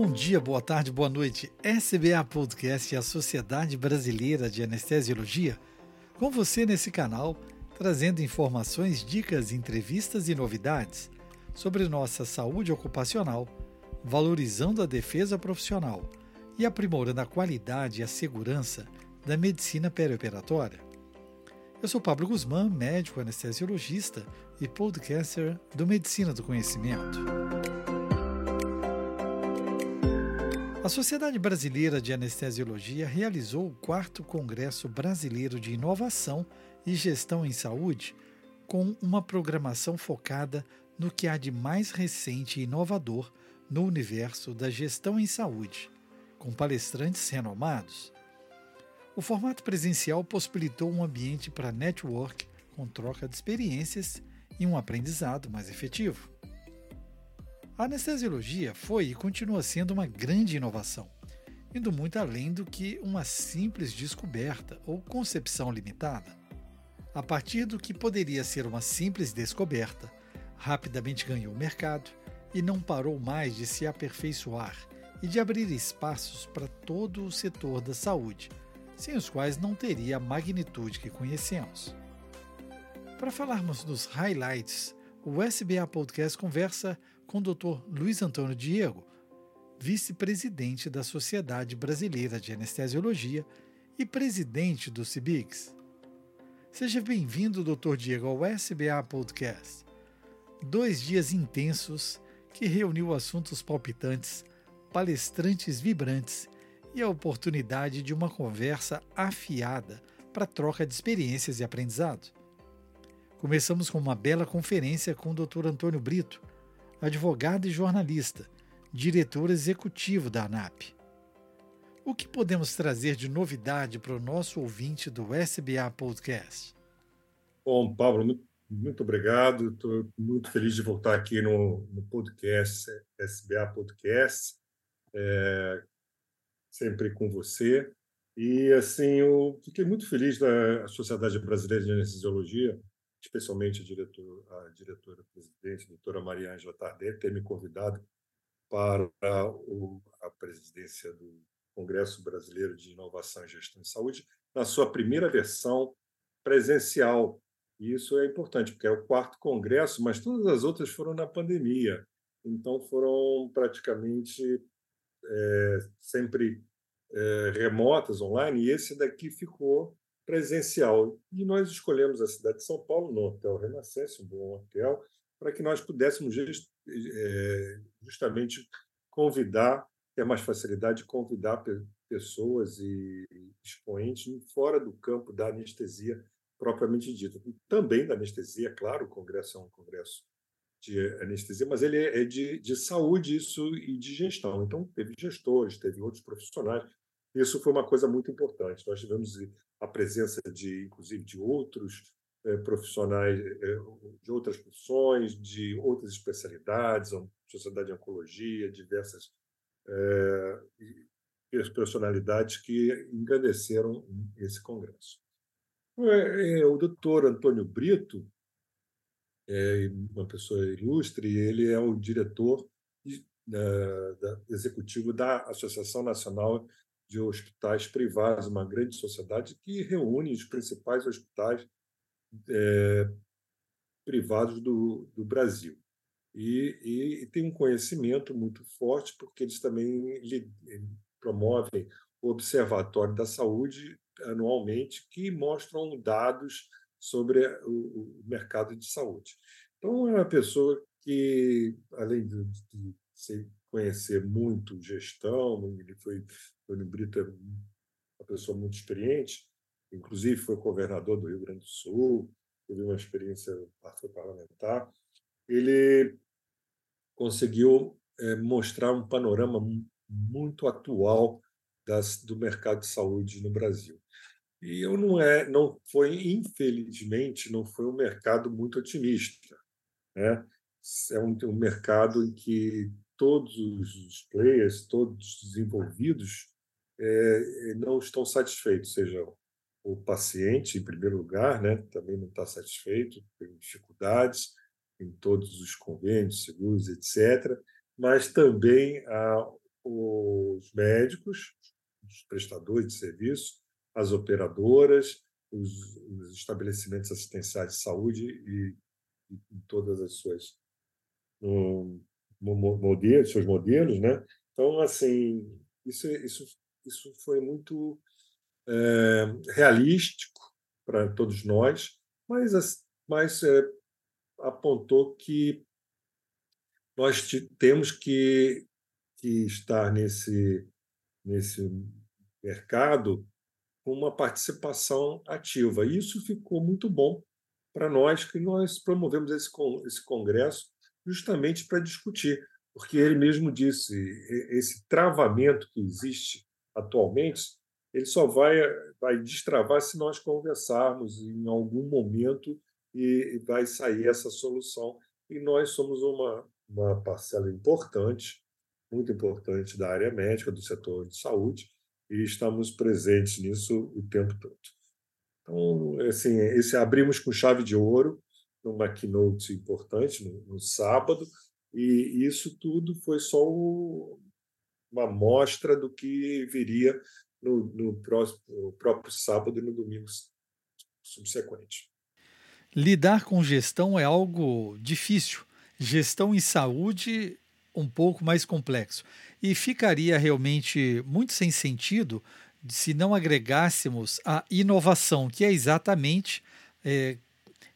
Bom dia, boa tarde, boa noite. SBA Podcast a Sociedade Brasileira de Anestesiologia, com você nesse canal, trazendo informações, dicas, entrevistas e novidades sobre nossa saúde ocupacional, valorizando a defesa profissional e aprimorando a qualidade e a segurança da medicina perioperatória. Eu sou Pablo Guzmán, médico anestesiologista e podcaster do Medicina do Conhecimento. A Sociedade Brasileira de Anestesiologia realizou o quarto Congresso Brasileiro de Inovação e Gestão em Saúde, com uma programação focada no que há de mais recente e inovador no universo da gestão em saúde, com palestrantes renomados. O formato presencial possibilitou um ambiente para network com troca de experiências e um aprendizado mais efetivo. A anestesiologia foi e continua sendo uma grande inovação, indo muito além do que uma simples descoberta ou concepção limitada. A partir do que poderia ser uma simples descoberta, rapidamente ganhou mercado e não parou mais de se aperfeiçoar e de abrir espaços para todo o setor da saúde, sem os quais não teria a magnitude que conhecemos. Para falarmos dos highlights, o SBA Podcast conversa com o Dr. Luiz Antônio Diego, vice-presidente da Sociedade Brasileira de Anestesiologia e presidente do CIBIX. Seja bem-vindo, Dr. Diego, ao SBA Podcast. Dois dias intensos que reuniu assuntos palpitantes, palestrantes vibrantes e a oportunidade de uma conversa afiada para troca de experiências e aprendizado. Começamos com uma bela conferência com o Dr. Antônio Brito, advogado e jornalista, diretor executivo da ANAP. O que podemos trazer de novidade para o nosso ouvinte do SBA Podcast? Bom, Pablo, muito obrigado. Estou muito feliz de voltar aqui no, no podcast, SBA Podcast, é, sempre com você. E, assim, eu fiquei muito feliz da Sociedade Brasileira de Anestesiologia especialmente a, diretor, a diretora-presidente, a doutora Maria Ângela Tardelli, ter me convidado para a presidência do Congresso Brasileiro de Inovação e Gestão de Saúde, na sua primeira versão presencial. E isso é importante, porque é o quarto congresso, mas todas as outras foram na pandemia. Então, foram praticamente é, sempre é, remotas, online, e esse daqui ficou presencial. E nós escolhemos a cidade de São Paulo, no Hotel Renascença, um bom hotel, para que nós pudéssemos eh, justamente convidar, ter mais facilidade de convidar pessoas e expoentes fora do campo da anestesia propriamente dita. Também da anestesia, claro, o congresso é um congresso de anestesia, mas ele é de, de saúde isso e de gestão. Então, teve gestores, teve outros profissionais. Isso foi uma coisa muito importante. Nós tivemos a presença de, inclusive, de outros é, profissionais é, de outras profissões, de outras especialidades, sociedade de oncologia, diversas é, personalidades que engrandeceram esse congresso. O doutor Antônio Brito é uma pessoa ilustre, ele é o diretor executivo da Associação Nacional de hospitais privados, uma grande sociedade que reúne os principais hospitais é, privados do, do Brasil. E, e, e, tem um conhecimento muito forte, porque eles também promovem o Observatório da Saúde anualmente, que mostram dados sobre o, o mercado de saúde. Então, é uma pessoa que, além de, de ser conhecer muito gestão, ele foi, Tony Brito é uma pessoa muito experiente, inclusive foi governador do Rio Grande do Sul, teve uma experiência parlamentar, ele conseguiu é, mostrar um panorama muito atual das, do mercado de saúde no Brasil. E eu não é, não foi infelizmente não foi um mercado muito otimista, né? É um, um mercado em que todos os players, todos os envolvidos, é, não estão satisfeitos, seja o paciente, em primeiro lugar, né, também não está satisfeito, tem dificuldades em todos os convênios, seguros, etc., mas também a, os médicos, os prestadores de serviço, as operadoras, os, os estabelecimentos assistenciais de saúde e, e todas as suas um, modelos, seus modelos, né? Então, assim, isso, isso, isso foi muito é, realístico para todos nós, mas, mas é, apontou que nós temos que, que estar nesse, nesse mercado com uma participação ativa. E isso ficou muito bom para nós, que nós promovemos esse, esse congresso justamente para discutir, porque ele mesmo disse, esse travamento que existe atualmente, ele só vai, vai destravar se nós conversarmos em algum momento e vai sair essa solução. E nós somos uma, uma parcela importante, muito importante da área médica, do setor de saúde, e estamos presentes nisso o tempo todo. Então, assim, esse abrimos com chave de ouro numa keynote importante no, no sábado, e isso tudo foi só o, uma amostra do que viria no, no, próximo, no próprio sábado e no domingo subsequente. Lidar com gestão é algo difícil. Gestão em saúde, um pouco mais complexo. E ficaria realmente muito sem sentido se não agregássemos a inovação, que é exatamente é,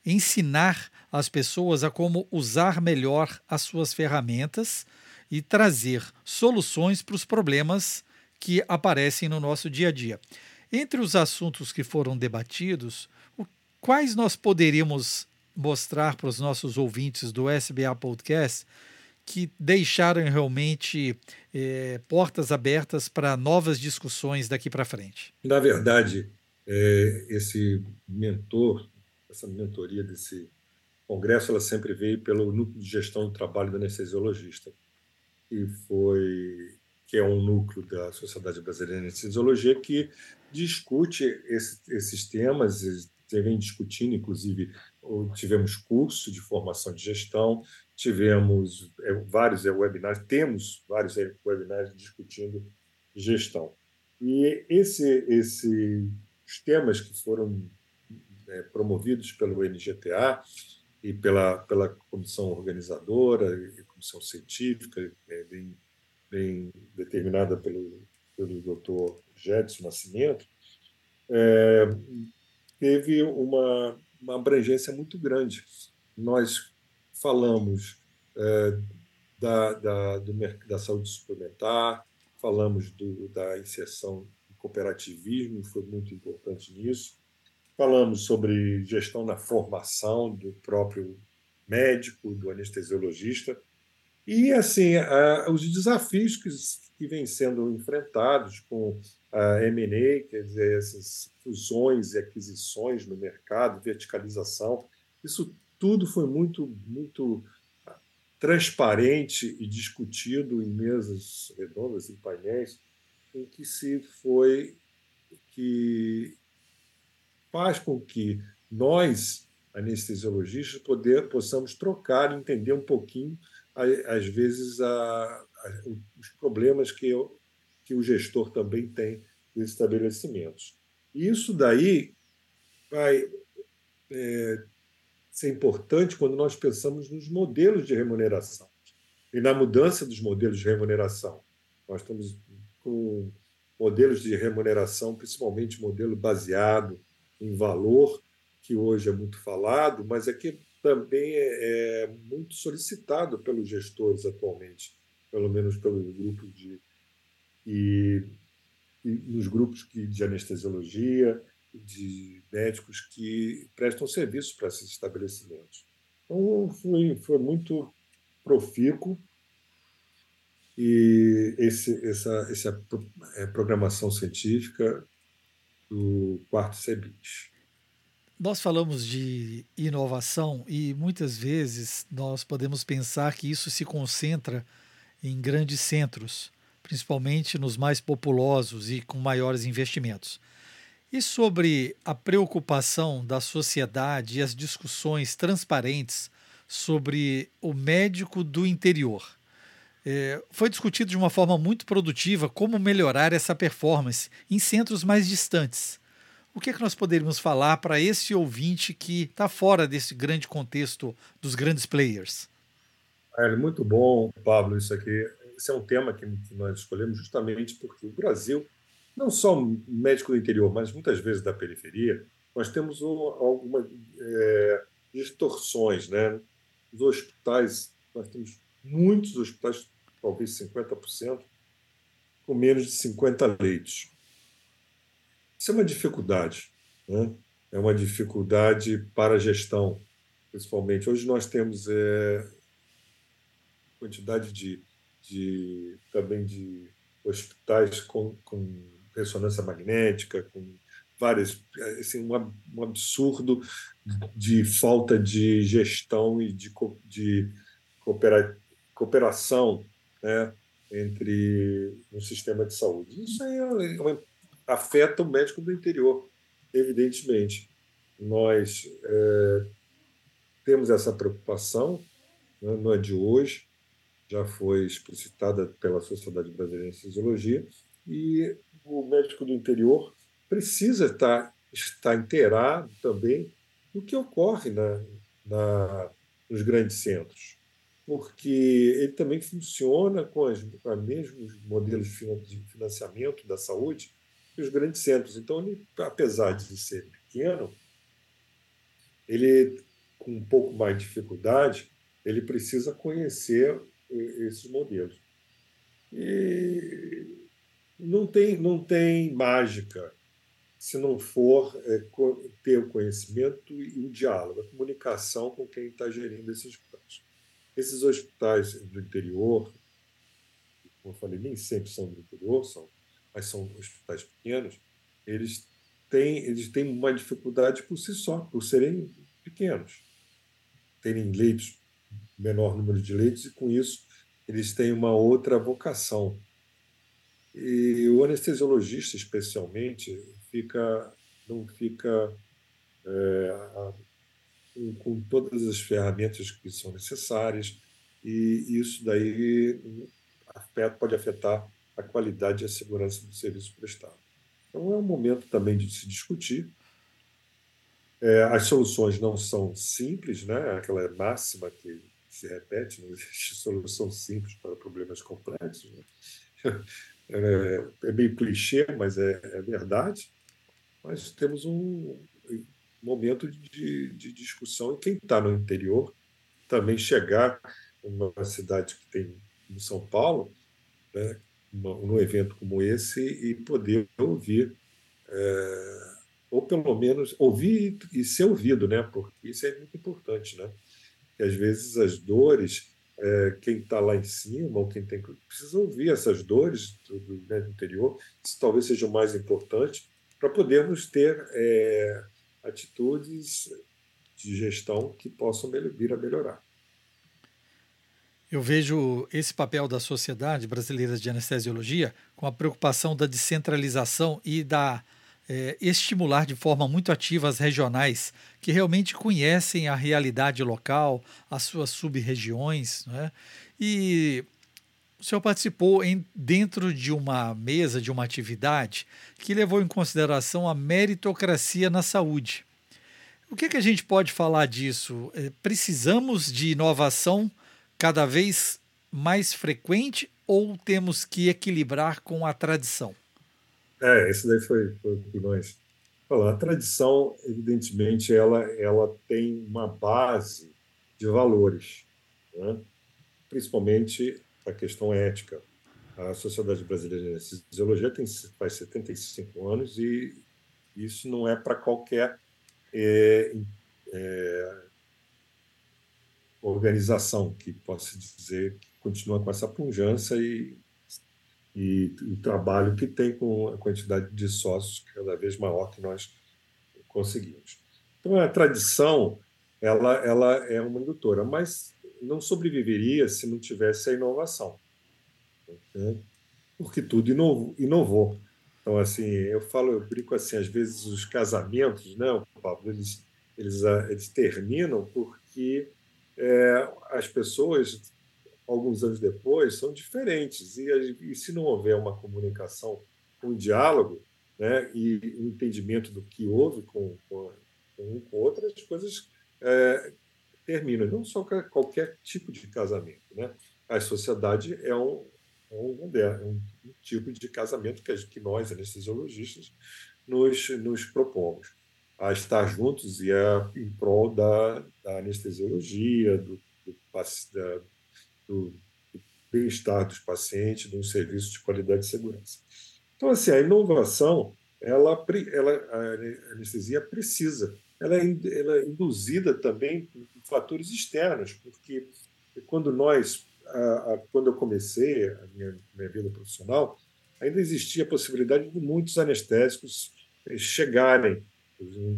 ensinar as pessoas a como usar melhor as suas ferramentas e trazer soluções para os problemas que aparecem no nosso dia a dia. Entre os assuntos que foram debatidos, quais nós poderíamos mostrar para os nossos ouvintes do SBA Podcast que deixaram realmente é, portas abertas para novas discussões daqui para frente? Na verdade, é, esse mentor, essa mentoria desse congresso, ela sempre veio pelo núcleo de gestão do trabalho do anestesiologista, e foi que é um núcleo da Sociedade Brasileira de Anestesiologia que discute esse, esses temas, vem discutindo, inclusive tivemos curso de formação de gestão, tivemos é, vários webinars, temos vários webinars discutindo gestão. E esse, esse, os temas que foram é, promovidos pelo NGTA e pela, pela comissão organizadora e comissão científica, é, bem, bem determinada pelo, pelo doutor Jedson Nascimento, é, teve uma, uma abrangência muito grande. Nós falamos é, da, da, do, da saúde suplementar, falamos do, da inserção do cooperativismo, foi muito importante nisso. Falamos sobre gestão na formação do próprio médico, do anestesiologista, e assim os desafios que, que vêm sendo enfrentados com a M&A, quer dizer, essas fusões e aquisições no mercado, verticalização, isso tudo foi muito, muito transparente e discutido em mesas redondas, em painéis, em que se foi que faz com que nós, anestesiologistas, poder, possamos trocar, entender um pouquinho, às vezes, a, a, os problemas que, eu, que o gestor também tem desses estabelecimentos. E isso daí vai é, ser importante quando nós pensamos nos modelos de remuneração e na mudança dos modelos de remuneração. Nós estamos com modelos de remuneração, principalmente modelo baseado em valor, que hoje é muito falado, mas é que também é, é muito solicitado pelos gestores atualmente, pelo menos pelos grupos de e, e nos grupos que, de anestesiologia, de médicos que prestam serviços para esses estabelecimentos. Então, foi, foi muito profícuo e esse, essa, essa é, programação científica do quarto CEBIT. Nós falamos de inovação e muitas vezes nós podemos pensar que isso se concentra em grandes centros, principalmente nos mais populosos e com maiores investimentos. E sobre a preocupação da sociedade e as discussões transparentes sobre o médico do interior. é, foi discutido de uma forma muito produtiva como melhorar essa performance em centros mais distantes. O que é que nós poderíamos falar para esse ouvinte que está fora desse grande contexto dos grandes players? É muito bom, Pablo, isso aqui. Esse é um tema que nós escolhemos justamente porque o Brasil, não só médico do interior, mas muitas vezes da periferia, nós temos algumas é, distorções. Né? Os hospitais, nós temos muitos hospitais, talvez 50%, com menos de 50 leitos. Isso é uma dificuldade, né? é uma dificuldade para a gestão, principalmente. Hoje nós temos é, quantidade de, de também de hospitais com, com ressonância magnética, com várias, assim, um, um absurdo de falta de gestão e de, de coopera, cooperação né, entre o sistema de saúde. Isso aí é uma afeta o médico do interior, evidentemente. Nós é, temos essa preocupação, né, não é de hoje, já foi explicitada pela Sociedade Brasileira de Fisiologia, e o médico do interior precisa estar, estar inteirado também do que ocorre na, na, nos grandes centros, porque ele também funciona com, os mesmos modelos de financiamento da saúde e os grandes centros. Então, ele, apesar de ser pequeno, ele, com um pouco mais de dificuldade, ele precisa conhecer esses modelos. E não tem, não tem mágica se não for é, ter o conhecimento e o diálogo, a comunicação com quem está gerindo esses planos. Esses hospitais do interior, como eu falei, nem sempre são do interior, são mas são hospitais pequenos, eles têm, eles têm uma dificuldade por si só, por serem pequenos, terem leitos, menor número de leitos, e com isso eles têm uma outra vocação. E o anestesiologista, especialmente, fica, não fica é, com, com todas as ferramentas que são necessárias, e isso daí afeta, pode afetar a qualidade e a segurança do serviço prestado. Então, é um momento também de se discutir. É, as soluções não são simples, né? aquela máxima que se repete: não existe solução simples para problemas complexos. Né? É, é meio clichê, mas é, é, verdade. Mas temos um momento de, de discussão e quem está no interior também chegar numa cidade que tem no São Paulo, né, num evento como esse e poder ouvir, é, ou pelo menos ouvir e ser ouvido, né? Porque isso é muito importante, né? Que às vezes as dores, é, quem está lá em cima ou quem tem precisa ouvir essas dores do, do, né, do interior, isso talvez seja o mais importante para podermos ter é, atitudes de gestão que possam vir a melhorar. Eu vejo esse papel da Sociedade Brasileira de Anestesiologia com a preocupação da descentralização e da é, estimular de forma muito ativa as regionais que realmente conhecem a realidade local, as suas sub-regiões. Né? E o senhor participou em, dentro de uma mesa, de uma atividade que levou em consideração a meritocracia na saúde. O que, que a gente pode falar disso? É, precisamos de inovação cada vez mais frequente ou temos que equilibrar com a tradição? É, isso daí foi, foi o nós falamos. A tradição, evidentemente, ela, ela tem uma base de valores, né? principalmente a questão ética. A Sociedade Brasileira de Anestesiologia tem, faz 75 anos e isso não é para qualquer é, é, organização que possa dizer que continua com essa pujança e, e o trabalho que tem com a quantidade de sócios cada vez maior que nós conseguimos. Então, a tradição ela, ela é uma indutora, mas não sobreviveria se não tivesse a inovação. Né? Porque tudo inovou, inovou. Então, assim, eu falo, eu brinco assim, às vezes os casamentos, né, Pablo, eles, eles, eles terminam porque é, as pessoas alguns anos depois, são diferentes. E, e se não houver uma comunicação, um diálogo, né, e um entendimento do que houve com, com, com um com outro, as coisas é, terminam. Não só qualquer tipo de casamento. Né? A sociedade é um, é um, é um tipo de casamento que, que nós, anestesiologistas, nos, nos propomos a estar juntos e a, em prol da, da anestesiologia, do, do, da, do, do bem-estar dos pacientes, de um serviço de qualidade e segurança. Então, assim, a inovação, ela, ela, a anestesia precisa, ela é, ela é induzida também por fatores externos, porque quando nós, a, a, quando eu comecei a minha, minha vida profissional, ainda existia a possibilidade de muitos anestésicos chegarem.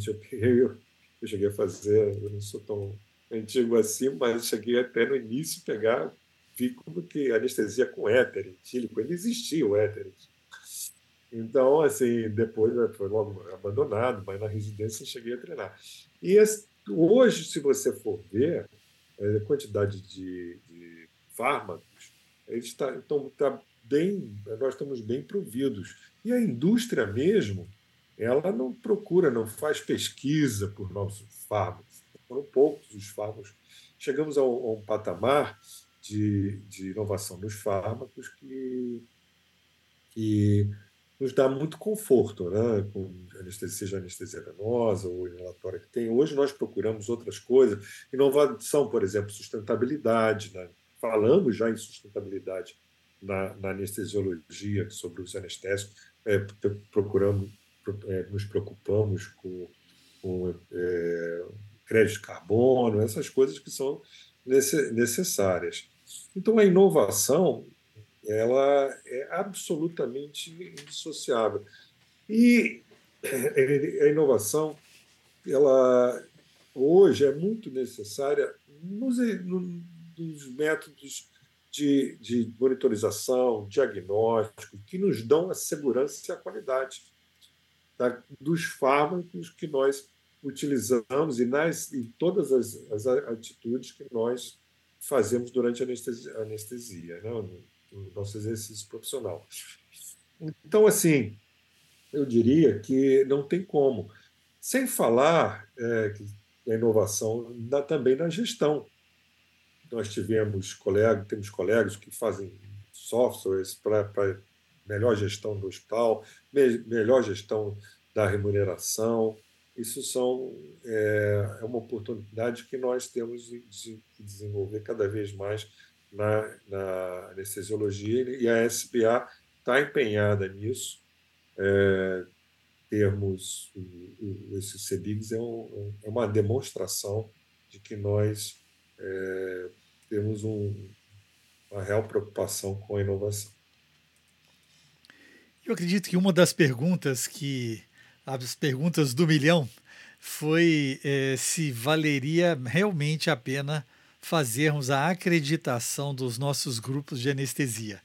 Eu, eu, eu cheguei a fazer, eu não sou tão antigo assim, mas cheguei até no início pegar, vi como que anestesia com éter etílico, ainda existia o éter Então, assim, depois né, foi logo abandonado, mas na residência cheguei a treinar. E hoje, se você for ver a quantidade de, de fármacos, eles tá, então, tá bem, nós estamos bem providos. E a indústria mesmo, ela não procura, não faz pesquisa por novos fármacos. Foram poucos os fármacos. Chegamos a um, a um patamar de, de, inovação nos fármacos que, que nos dá muito conforto, né? com anestesia, seja anestesia venosa ou inalatória que tem. Hoje nós procuramos outras coisas. Inovação, por exemplo, sustentabilidade. Né? Falamos já em sustentabilidade na, na anestesiologia sobre os anestésicos. É, procuramos nos preocupamos com, com é, crédito de carbono, essas coisas que são necessárias. Então, a inovação ela é absolutamente indissociável. E a inovação, ela hoje é muito necessária nos, nos métodos de, de monitorização, diagnóstico, que nos dão a segurança e a qualidade da, dos fármacos que nós utilizamos e nas todas as, as atitudes que nós fazemos durante a anestesia, anestesia né, no, no nosso exercício profissional. Então, assim, eu diria que não tem como. Sem falar é, que a inovação dá também na gestão. Nós tivemos colegas, temos colegas que fazem softwares para melhor gestão do hospital, me, melhor gestão da remuneração. Isso são, é, é uma oportunidade que nós temos de, desenvolver cada vez mais na, na anestesiologia e a SBA está empenhada nisso. É, termos esses CBIGs é, um, é, uma demonstração de que nós é, temos um, uma real preocupação com a inovação. Eu acredito que uma das perguntas que as perguntas do milhão foi é, se valeria realmente a pena fazermos a acreditação dos nossos grupos de anestesia.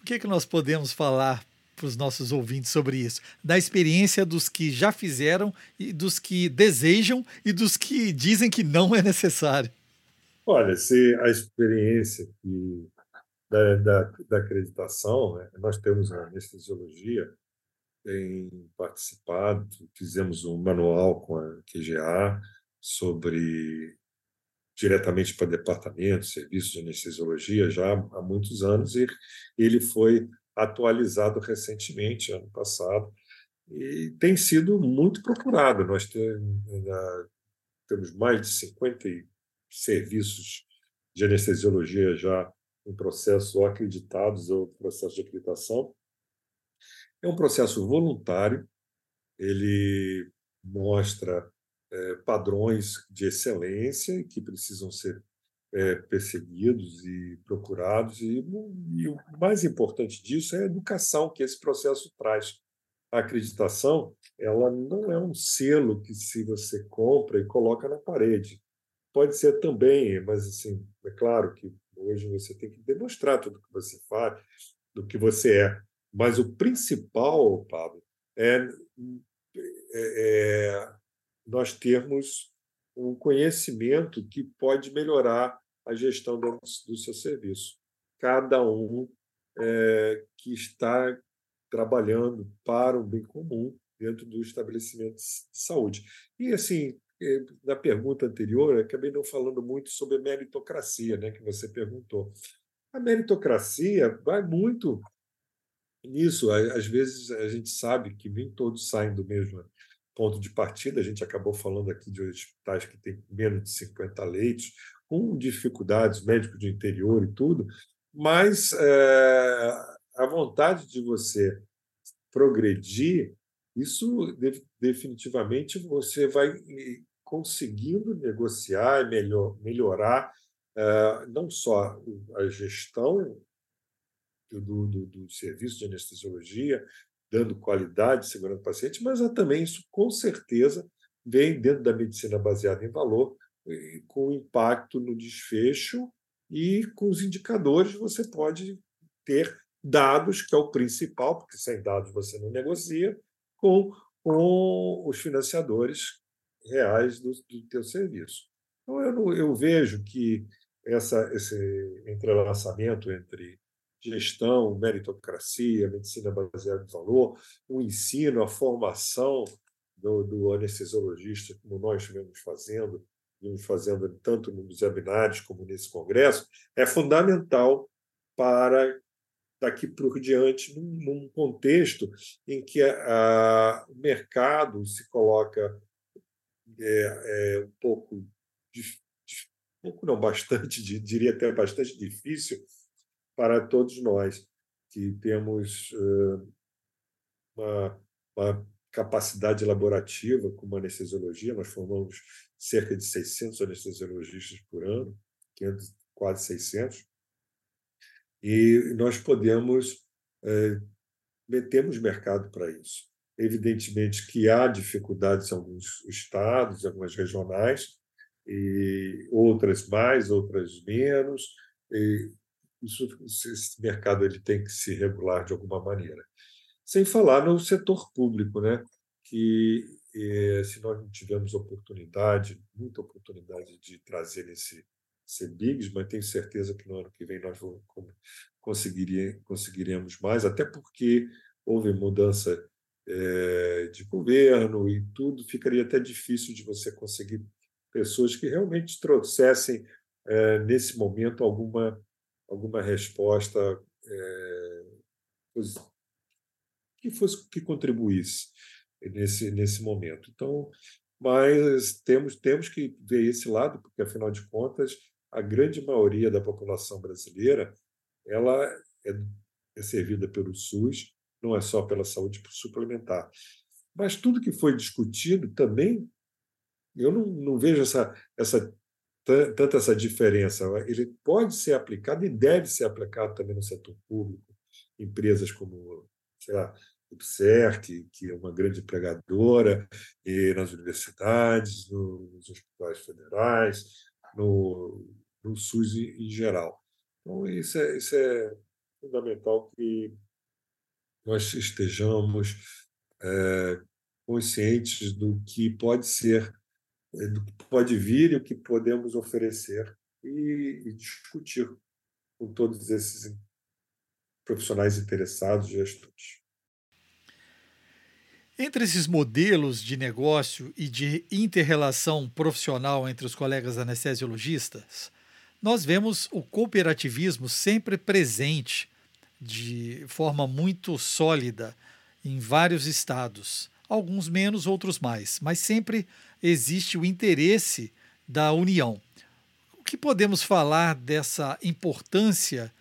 O que é que nós podemos falar para os nossos ouvintes sobre isso? Da experiência dos que já fizeram e dos que desejam e dos que dizem que não é necessário. Olha, se a experiência que da, da, da acreditação, né? nós temos a anestesiologia, tem participado, fizemos um manual com a QGA sobre diretamente para departamento, serviços de anestesiologia já há muitos anos e ele foi atualizado recentemente, ano passado, e tem sido muito procurado. Nós temos mais de 50 serviços de anestesiologia já em processo acreditados ou processo de acreditação. É um processo voluntário, ele mostra é, padrões de excelência que precisam ser é, perseguidos e procurados, e, e o mais importante disso é a educação que esse processo traz. A acreditação ela não é um selo que se você compra e coloca na parede. Pode ser também, mas assim, é claro que Hoje você tem que demonstrar tudo que você faz, do que você é. Mas o principal, Pablo, é, é, é nós termos um conhecimento que pode melhorar a gestão do, do seu serviço. Cada um é, que está trabalhando para o bem comum dentro do estabelecimento de saúde. E, assim, na pergunta anterior, acabei não falando muito sobre a meritocracia, né, que você perguntou. A meritocracia vai muito nisso. Às vezes a gente sabe que nem todos saem do mesmo ponto de partida. A gente acabou falando aqui de hospitais que têm menos de 50 leitos, com dificuldades, médicos de interior e tudo, mas é, a vontade de você progredir, isso definitivamente você vai conseguindo negociar e melhor, melhorar é, não só a gestão do, do, do, serviço de anestesiologia, dando qualidade, segurando o paciente, mas também isso, com certeza, vem dentro da medicina baseada em valor, com impacto no desfecho e com os indicadores você pode ter dados, que é o principal, porque sem dados você não negocia, com, com os financiadores reais do, do teu serviço. Então, eu, eu vejo que essa, esse entrelaçamento entre gestão, meritocracia, medicina baseada em valor, o ensino, a formação do, do anestesiologista, como nós estivemos fazendo, vimos fazendo tanto nos webinários como nesse congresso, é fundamental para daqui por diante, num, num contexto em que a, a, o mercado se coloca é, é um pouco, pouco não, bastante, diria até bastante difícil para todos nós que temos uh, uma, uma capacidade laborativa como anestesiologia, nós formamos cerca de 600 anestesiologistas por ano, 500, quase 600, e nós podemos é, metemos mercado para isso. Evidentemente que há dificuldades em alguns estados, algumas regionais, e outras mais, outras menos. Isso, esse mercado ele tem que se regular de alguma maneira. Sem falar no setor público, né? que eh, se nós não tivermos oportunidade, muita oportunidade de trazer esse CBIGS, mas tenho certeza que no ano que vem nós conseguiremos mais, até porque houve mudança eh, de governo e tudo, ficaria até difícil de você conseguir pessoas que realmente trouxessem, eh, nesse momento, alguma, alguma resposta que fosse que contribuísse nesse, nesse momento. Então, mas temos, temos que ver esse lado, porque, afinal de contas, a grande maioria da população brasileira ela é, é servida pelo SUS, não é só pela saúde suplementar. Mas tudo que foi discutido também, eu não, não vejo essa, essa tanta essa diferença. Ele pode ser aplicado e deve ser aplicado também no setor público, empresas como sei lá, IPSER, que, que é uma grande empregadora, e nas universidades, no, nos hospitais federais, no, no SUS em, geral. Então, isso é, isso é fundamental que nós estejamos é, conscientes do que pode ser, é, do que pode vir e o que podemos oferecer e, e discutir com todos esses profissionais interessados, gestores. Entre esses modelos de negócio e de interrelação profissional entre os colegas anestesiologistas, nós vemos o cooperativismo sempre presente de forma muito sólida em vários estados, alguns menos, outros mais, mas sempre existe o interesse da união. O que podemos falar dessa importância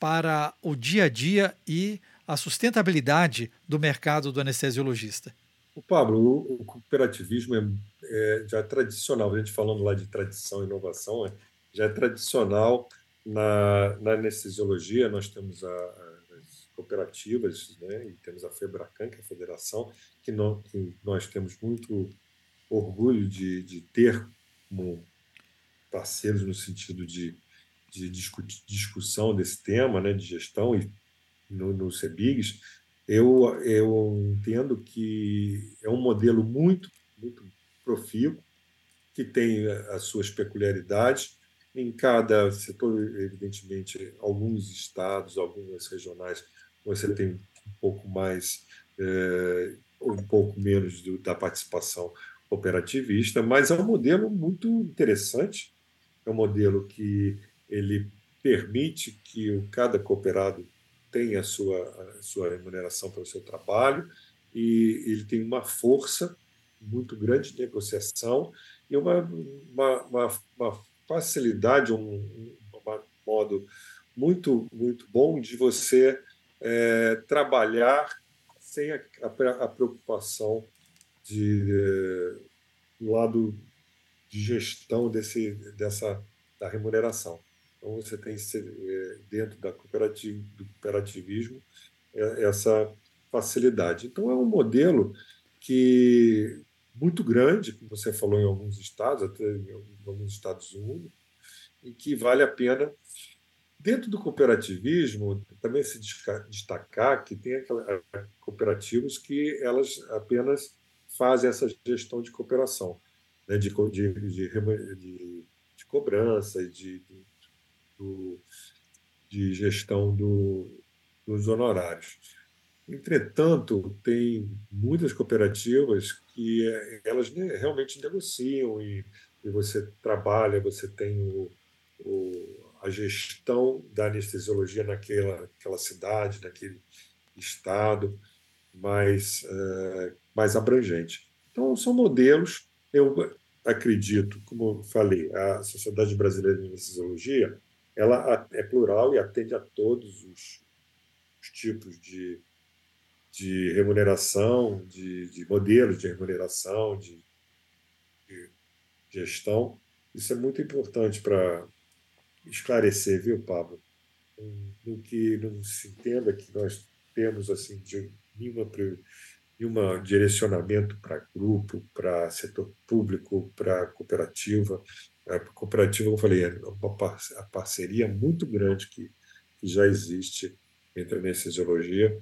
para o dia a dia e a sustentabilidade do mercado do anestesiologista? O Pablo, o, cooperativismo é, é, já é tradicional, a gente falando lá de tradição e inovação, é, já é tradicional na, na anestesiologia, nós temos a, as cooperativas, né, e temos a FEBRACAN, que é a federação, que, que nós temos muito orgulho de, de ter como parceiros no sentido de, de discussão desse tema, né, de gestão e no, no CEBIGS, eu, eu entendo que é um modelo muito, muito profícuo, que tem as suas peculiaridades, em cada setor, evidentemente, alguns estados, algumas regionais, você tem um pouco mais, é, um pouco menos do, da participação cooperativista, mas é um modelo muito interessante, é um modelo que ele permite que cada cooperado tenha a sua, a sua remuneração pelo seu trabalho e ele tem uma força muito grande de negociação e uma, uma, uma, uma facilidade, um, um, modo muito, muito bom de você é, trabalhar sem a, a, a preocupação de, de, do lado de gestão desse, dessa, da remuneração. Então, você tem é, dentro da do cooperativismo é, essa facilidade. Então, é um modelo que muito grande, como você falou em alguns estados, até em alguns Estados Unidos, e que vale a pena. Dentro do cooperativismo, também se destacar que tem cooperativas que elas apenas fazem essa gestão de cooperação, né, de, de, de, de, de cobrança, de, de, de gestão do, dos honorários. Entretanto, tem muitas cooperativas que eh, elas realmente negociam e, e você trabalha, você tem o, o, a gestão da anestesiologia naquela, cidade, naquele estado mais, uh, mais abrangente. Então, são modelos, eu acredito, como falei, a Sociedade Brasileira de Anestesiologia ela é plural e atende a todos os, os tipos de de remuneração, de, de modelos de remuneração, de, de gestão. Isso é muito importante para esclarecer, viu, Pablo? No que não se entenda que nós temos assim de nenhuma, direcionamento para grupo, para setor público, para cooperativa. A cooperativa, como eu falei, é uma parceria muito grande que, que já existe entre a anestesiologia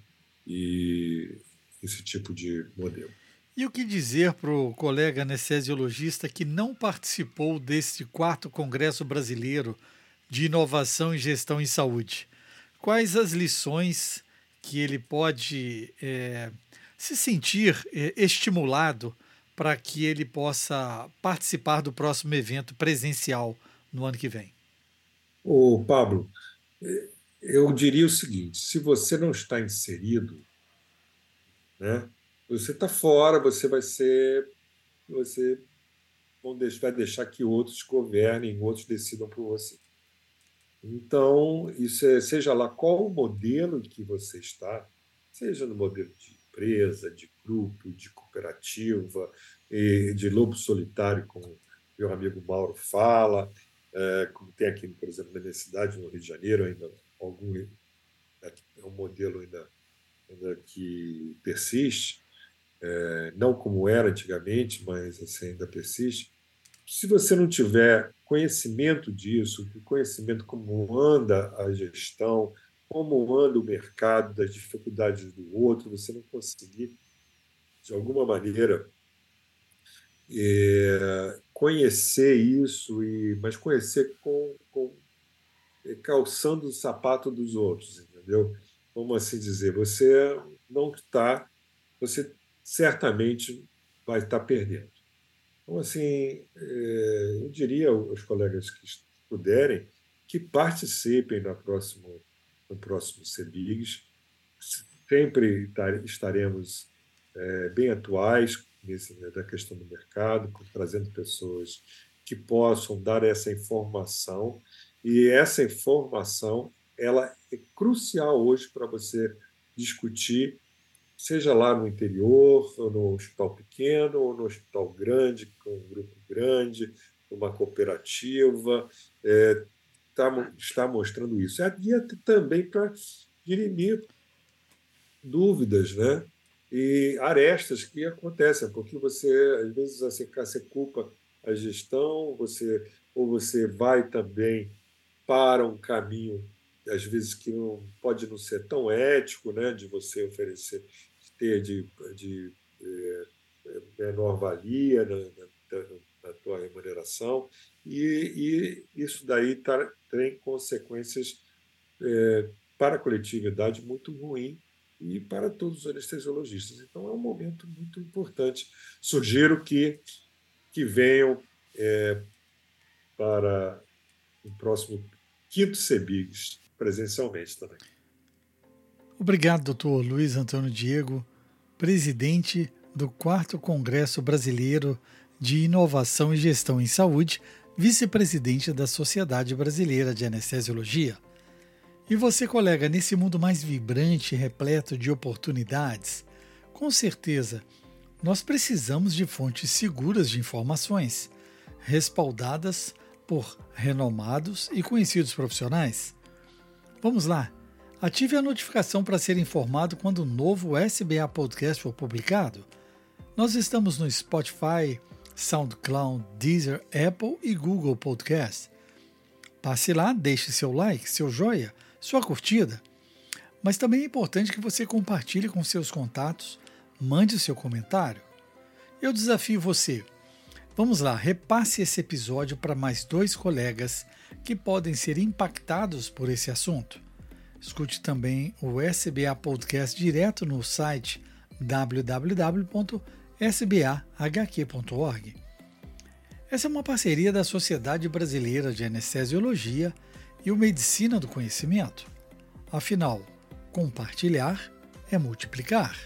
e esse tipo de modelo. E o que dizer para o colega anestesiologista que não participou deste quarto Congresso Brasileiro de Inovação e Gestão em Saúde? Quais as lições que ele pode é, se sentir é, estimulado para que ele possa participar do próximo evento presencial no ano que vem? Ô, Pablo, eu diria o seguinte: se você não está inserido, né, você está fora, você vai ser. Você vai deixar que outros governem, outros decidam por você. Então, isso é, seja lá qual o modelo que você está, seja no modelo de empresa, de grupo, de cooperativa, de lobo solitário, como meu amigo Mauro fala, é, como tem aqui, por exemplo, na minha cidade, no Rio de Janeiro, ainda algum é, é um modelo ainda, ainda que persiste, é, não como era antigamente, mas assim, ainda persiste. Se você não tiver conhecimento disso, conhecimento como anda a gestão, como anda o mercado, das dificuldades do outro, você não conseguir, de alguma maneira, é, conhecer isso, e, mas conhecer com, com calçando o sapato dos outros, entendeu? Vamos assim dizer, você não está, você certamente vai estar perdendo. Então, assim, é, eu diria aos colegas que puderem que participem na próximo, no próximo CEBIGS. Sempre estaremos é, bem atuais nesse, né, da questão do mercado, trazendo pessoas que possam dar essa informação e essa informação ela é crucial hoje para você discutir, seja lá no interior, ou no hospital pequeno, ou no hospital grande, com um grupo grande, uma cooperativa, é, tá, está mostrando isso. E é também para dirimir dúvidas, né? E arestas que acontecem, porque você, às vezes, assim, você culpa a gestão, você ou você vai também para um caminho, às vezes, que não pode não ser tão ético, né, de você oferecer, de ter de, de é, menor valia na, da tua remuneração, e, e isso daí tá, tem consequências é, para a coletividade muito ruim e para todos os anestesiologistas. Então é um momento muito importante. Sugiro que, que venham é, para o próximo quinto CEBIGS presencialmente também. Obrigado, doutor Luiz Antônio Diego, presidente do 4 Congresso Brasileiro de Inovação e Gestão em Saúde, vice-presidente da Sociedade Brasileira de Anestesiologia. E você, colega, nesse mundo mais vibrante e repleto de oportunidades, com certeza nós precisamos de fontes seguras de informações, respaldadas por renomados e conhecidos profissionais. Vamos lá, ative a notificação para ser informado quando o novo SBA Podcast for publicado. Nós estamos no Spotify, SoundCloud, Deezer, Apple e Google Podcast. Passe lá, deixe seu like, seu joia sua curtida. Mas também é importante que você compartilhe com seus contatos, mande o seu comentário. Eu desafio você. Vamos lá, repasse esse episódio para mais dois colegas que podem ser impactados por esse assunto. Escute também o SBA Podcast direto no site www.sbahq.org. Essa é uma parceria da Sociedade Brasileira de Anestesiologia e o Medicina do Conhecimento. Afinal, compartilhar é multiplicar.